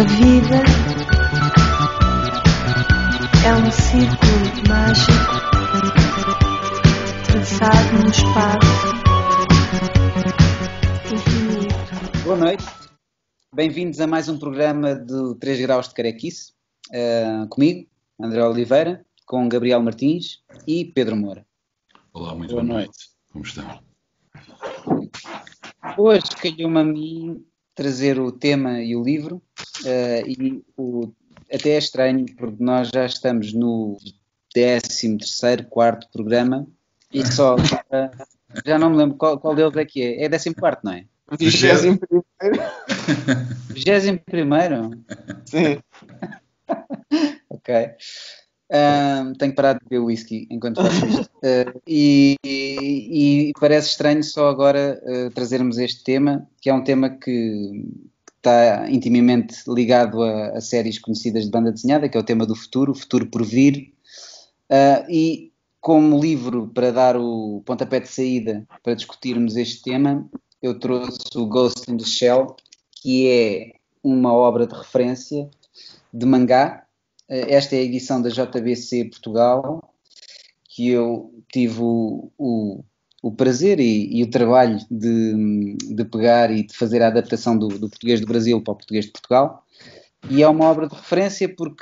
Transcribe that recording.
A vida é um círculo mágico traçado no espaço infinito. Boa noite, bem-vindos a mais um programa do 3 Graus de Carequice, uh, comigo, André Oliveira, com Gabriel Martins e Pedro Moura. Olá, muito boa, boa noite. noite. Como estão? Hoje calhou-me a mim trazer o tema e o livro, uh, e o, até é estranho, porque nós já estamos no 13 terceiro, quarto programa, e só, uh, já não me lembro qual, qual deles é que é, é 14 quarto, não é? 21 primeiro. 21 primeiro? Sim. ok. Uh, tenho que parar de beber whisky enquanto faço isto. Uh, e, e, e, parece estranho só agora uh, trazermos este tema, que é um tema que está intimamente ligado a, a, séries conhecidas de banda desenhada, que é o tema do futuro, o futuro por vir. Ah, e como livro para dar o pontapé de saída para discutirmos este tema, eu trouxe o Ghost in the Shell, que é uma obra de referência de mangá eh, esta é a edição da JBC Portugal, que eu tive o, o, o prazer e, e, o trabalho de, de, pegar e de fazer a adaptação do, do, português do Brasil para o português de Portugal. E é uma obra de referência porque